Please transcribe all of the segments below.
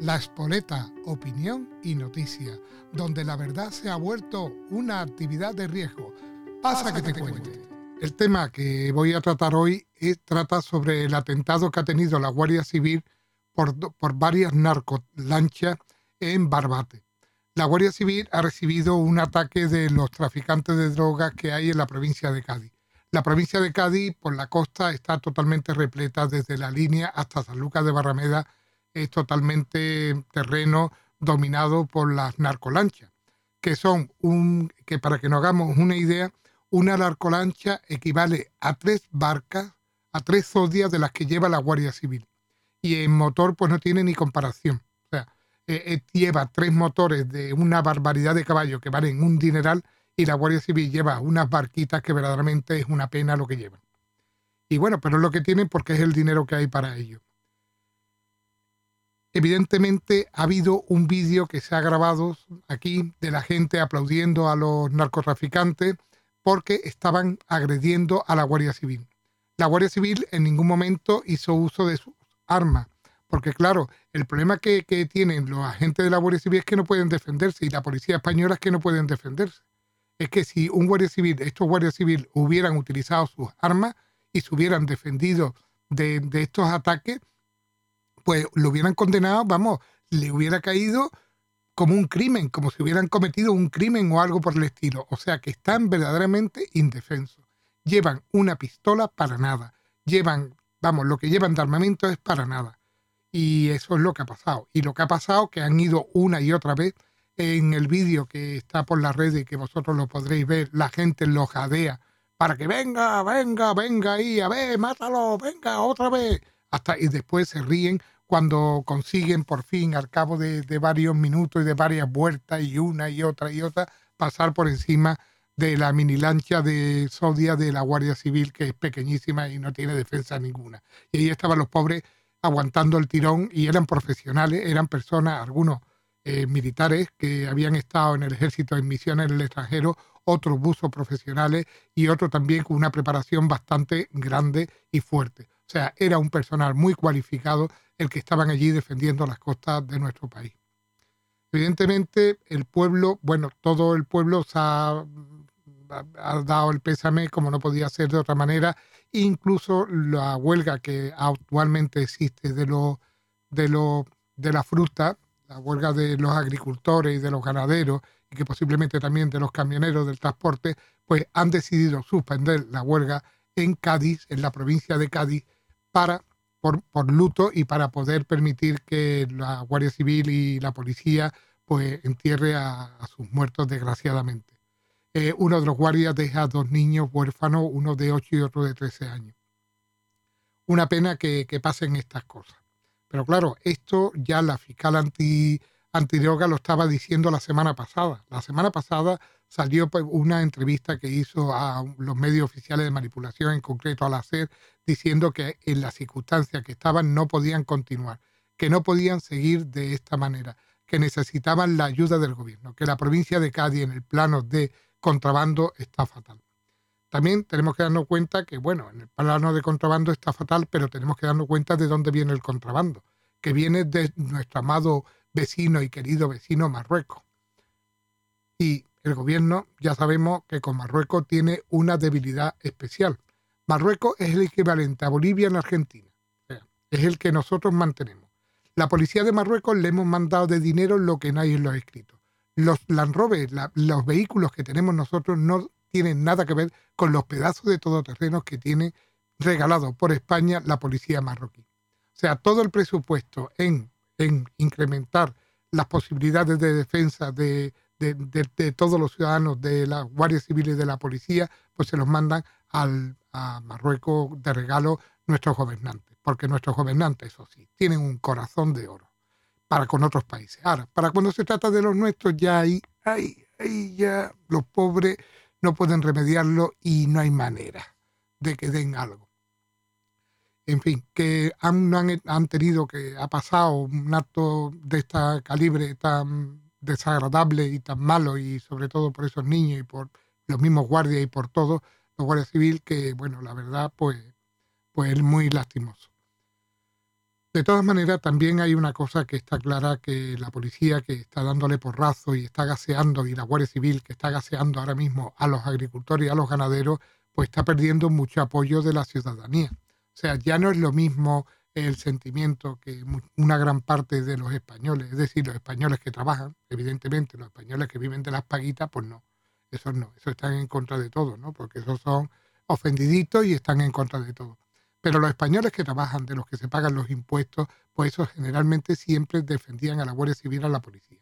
La Espoleta, opinión y noticia, donde la verdad se ha vuelto una actividad de riesgo. Pasa, que, te, cuente. El tema que voy a tratar hoy es, trata sobre el atentado que ha tenido la Guardia Civil por, por varias narcolanchas en Barbate. La Guardia Civil ha recibido un ataque de los traficantes de drogas que hay en la provincia de Cádiz. La provincia de Cádiz, por la costa, está totalmente repleta desde la línea hasta San Lucas de Barrameda es totalmente terreno dominado por las narcolanchas, que son un, que para que nos hagamos una idea, una narcolancha equivale a tres barcas, a tres zodias de las que lleva la Guardia Civil. Y en motor pues no tiene ni comparación. O sea, eh, eh, lleva tres motores de una barbaridad de caballos que valen un dineral y la Guardia Civil lleva unas barquitas que verdaderamente es una pena lo que llevan. Y bueno, pero es lo que tienen porque es el dinero que hay para ello. Evidentemente ha habido un vídeo que se ha grabado aquí de la gente aplaudiendo a los narcotraficantes porque estaban agrediendo a la Guardia Civil. La Guardia Civil en ningún momento hizo uso de sus armas, porque claro, el problema que, tienen los agentes de la Guardia Civil es que no pueden defenderse y la policía española es que no pueden defenderse. Es que si un Guardia Civil, estos Guardias Civil hubieran utilizado sus armas y se hubieran defendido de estos ataques, pues lo hubieran condenado, vamos, le hubiera caído como un crimen, como si hubieran cometido un crimen o algo por el estilo. O sea que están verdaderamente indefensos. Llevan una pistola para nada. Llevan, vamos, lo que llevan de armamento es para nada. Y eso es lo que ha pasado. Y lo que ha pasado que han ido una y otra vez en el vídeo que está por la red y que vosotros lo podréis ver, la gente lo jadea para que venga, venga, venga ahí, a ver, mátalo, venga, otra vez. Hasta, y después se ríen cuando consiguen por fin, al cabo de, varios minutos y de varias vueltas y una y otra y otra, pasar por encima de la mini lancha de Sodia de la Guardia Civil, que es pequeñísima y no tiene defensa ninguna. Y ahí estaban los pobres aguantando el tirón y eran profesionales, eran personas, algunos eh, militares que habían estado en el ejército en misiones en el extranjero, otros buzos profesionales y otros también con una preparación bastante grande y fuerte. O sea, era un personal muy cualificado el que estaban allí defendiendo las costas de nuestro país. Evidentemente, el pueblo, bueno, todo el pueblo se ha, dado el pésame como no podía ser de otra manera, incluso la huelga que actualmente existe de, lo, de, lo, de la fruta, la huelga de los agricultores y de los ganaderos, y que posiblemente también de los camioneros del transporte, pues han decidido suspender la huelga en Cádiz, en la provincia de Cádiz, para por, luto y para poder permitir que la Guardia Civil y la policía pues entierre a, sus muertos desgraciadamente. Eh, uno de los guardias deja dos niños huérfanos, uno de 8 y otro de 13 años. Una pena que, pasen estas cosas. Pero claro, esto ya la fiscal anti, antidroga lo estaba diciendo la semana pasada. La semana pasada salió pues, una entrevista que hizo a los medios oficiales de manipulación, en concreto al hacer, diciendo que en las circunstancias que estaban no podían continuar, que no podían seguir de esta manera, que necesitaban la ayuda del gobierno, que la provincia de Cádiz en el plano de contrabando está fatal. También tenemos que darnos cuenta que, bueno, en el plano de contrabando está fatal, pero tenemos que darnos cuenta de dónde viene el contrabando, que viene de nuestro amado vecino y querido vecino Marruecos. Y el gobierno ya sabemos que con Marruecos tiene una debilidad especial. Marruecos es el equivalente a Bolivia en Argentina. es el que nosotros mantenemos. La policía de Marruecos le hemos mandado de dinero lo que nadie lo ha escrito. Los Land Rover, los vehículos que tenemos nosotros no tienen nada que ver con los pedazos de todoterrenos que tiene regalado por España la policía marroquí. O sea, todo el presupuesto en, en incrementar las posibilidades de defensa de, de, todos los ciudadanos de la Guardia Civil y de la policía, pues se los mandan al, a Marruecos de regalo nuestros gobernantes, porque nuestros gobernantes, eso sí, tienen un corazón de oro para con otros países. Ahora, para cuando se trata de los nuestros, ya ahí, ahí, ahí ya los pobres no pueden remediarlo y no hay manera de que den algo. En fin, que han, han, han tenido que, ha pasado un acto de esta calibre tan desagradable y tan malo y sobre todo por esos niños y por los mismos guardias y por todos los guardias civiles que, bueno, la verdad, pues, pues es muy lastimoso. De todas maneras, también hay una cosa que está clara, que la policía que está dándole porrazo y está gaseando, y la Guardia Civil que está gaseando ahora mismo a los agricultores y a los ganaderos, pues está perdiendo mucho apoyo de la ciudadanía. O sea, ya no es lo mismo el sentimiento que una gran parte de los españoles, es decir, los españoles que trabajan, evidentemente los españoles que viven de las paguitas, pues no, esos no, esos están en contra de todo, ¿no? Porque esos son ofendiditos y están en contra de todo. Pero los españoles que trabajan, de los que se pagan los impuestos, pues esos generalmente siempre defendían a la Guardia Civil a la policía.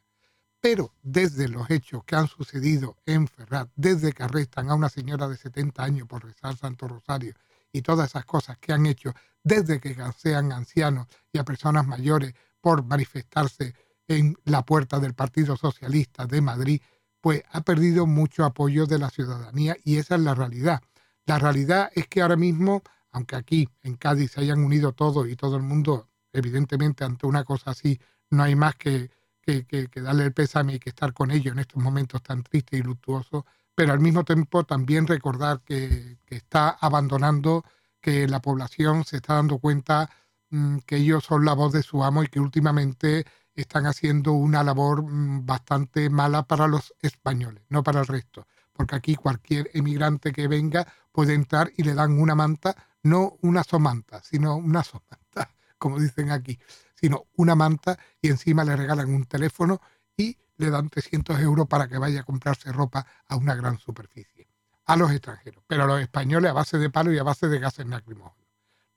Pero desde los hechos que han sucedido en Ferrat, desde que arrestan a una señora de 70 años por rezar Santo Rosario y todas esas cosas que han hecho, desde que sean ancianos y a personas mayores por manifestarse en la puerta del Partido Socialista de Madrid, pues ha perdido mucho apoyo de la ciudadanía y esa es la realidad. La realidad es que ahora mismo aunque aquí en Cádiz se hayan unido todos y todo el mundo, evidentemente ante una cosa así, no hay más que, que, darle el pésame y que estar con ellos en estos momentos tan tristes y luctuosos, pero al mismo tiempo también recordar que, está abandonando, que la población se está dando cuenta mm, que ellos son la voz de su amo y que últimamente están haciendo una labor mm, bastante mala para los españoles, no para el resto, porque aquí cualquier emigrante que venga puede entrar y le dan una manta no una somanta, sino una somanta, como dicen aquí, sino una manta y encima le regalan un teléfono y le dan 300 euros para que vaya a comprarse ropa a una gran superficie, a los extranjeros, pero a los españoles a base de palo y a base de gases lacrimógenos,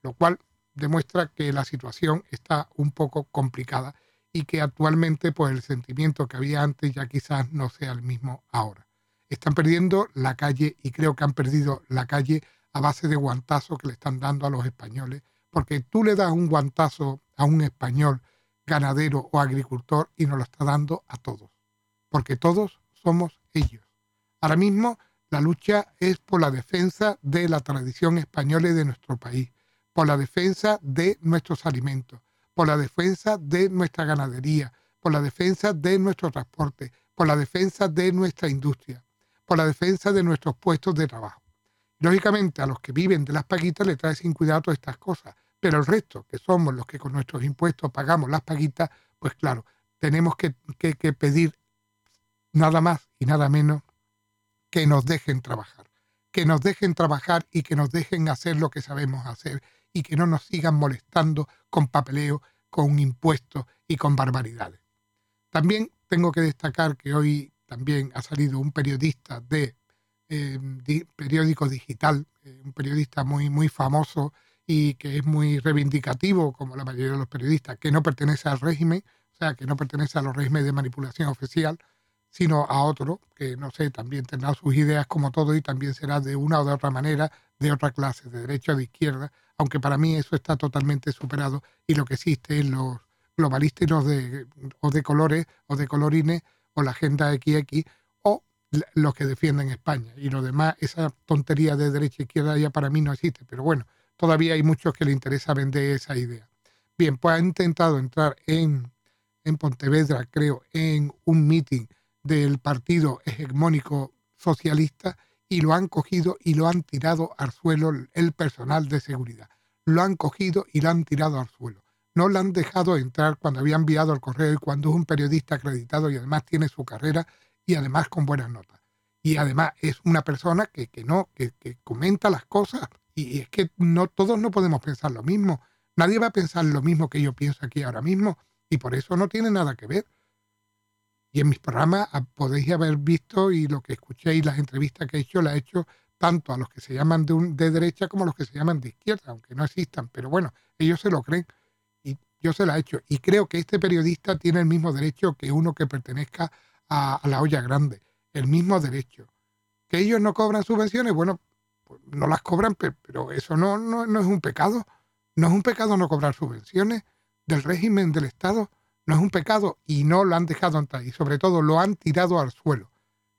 lo cual demuestra que la situación está un poco complicada y que actualmente pues el sentimiento que había antes ya quizás no sea el mismo ahora. Están perdiendo la calle y creo que han perdido la calle a base de guantazos que le están dando a los españoles, porque tú le das un guantazo a un español ganadero o agricultor y nos lo está dando a todos, porque todos somos ellos. Ahora mismo la lucha es por la defensa de la tradición española y de nuestro país, por la defensa de nuestros alimentos, por la defensa de nuestra ganadería, por la defensa de nuestro transporte, por la defensa de nuestra industria, por la defensa de nuestros puestos de trabajo. Lógicamente, a los que viven de las paguitas le trae sin cuidado todas estas cosas, pero el resto, que somos los que con nuestros impuestos pagamos las paguitas, pues claro, tenemos que, que pedir nada más y nada menos que nos dejen trabajar, que nos dejen trabajar y que nos dejen hacer lo que sabemos hacer y que no nos sigan molestando con papeleo, con impuestos y con barbaridades. También tengo que destacar que hoy también ha salido un periodista de eh, periódico digital, eh, un periodista muy, muy famoso y que es muy reivindicativo, como la mayoría de los periodistas, que no pertenece al régimen, o sea, que no pertenece a los regímenes de manipulación oficial, sino a otro, que no sé, también tendrá sus ideas como todo y también será de una o de otra manera, de otra clase, de derecha o de izquierda, aunque para mí eso está totalmente superado y lo que existe es los globalistas de, o de colores o de colorines o la agenda XX los que defienden España. Y lo demás, esa tontería de derecha e izquierda ya para mí no existe. Pero bueno, todavía hay muchos que le interesa vender esa idea. Bien, pues ha intentado entrar en, en Pontevedra, creo, en un meeting del partido hegemónico socialista y lo han cogido y lo han tirado al suelo el personal de seguridad. Lo han cogido y lo han tirado al suelo. No lo han dejado entrar cuando había enviado el correo y cuando es un periodista acreditado y además tiene su carrera y además con buenas notas. Y además es una persona que, no, que, comenta las cosas. Y, es que no todos no podemos pensar lo mismo. Nadie va a pensar lo mismo que yo pienso aquí ahora mismo. Y por eso no tiene nada que ver. Y en mis programas ah, podéis haber visto y lo que escuché y las entrevistas que he hecho, la he hecho tanto a los que se llaman de, de derecha como a los que se llaman de izquierda, aunque no existan. Pero bueno, ellos se lo creen y yo se la he hecho. Y creo que este periodista tiene el mismo derecho que uno que pertenezca a, la olla grande, el mismo derecho. Que ellos no cobran subvenciones, bueno, pues no las cobran, pero, eso no, no, no es un pecado. No es un pecado no cobrar subvenciones del régimen del Estado. No es un pecado y no lo han dejado entrar. Y sobre todo lo han tirado al suelo.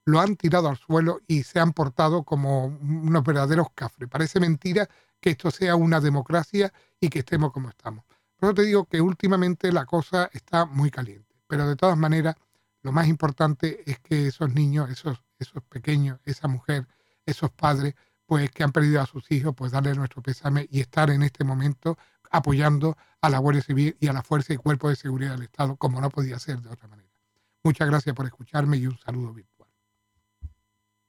Lo han tirado al suelo y se han portado como unos verdaderos cafres. Parece mentira que esto sea una democracia y que estemos como estamos. Por eso te digo que últimamente la cosa está muy caliente. Pero de todas maneras, lo más importante es que esos niños, esos, esos pequeños, esa mujer, esos padres, pues que han perdido a sus hijos, pues darle nuestro pésame y estar en este momento apoyando a la Guardia Civil y a la Fuerza y Cuerpo de Seguridad del Estado, como no podía ser de otra manera. Muchas gracias por escucharme y un saludo virtual.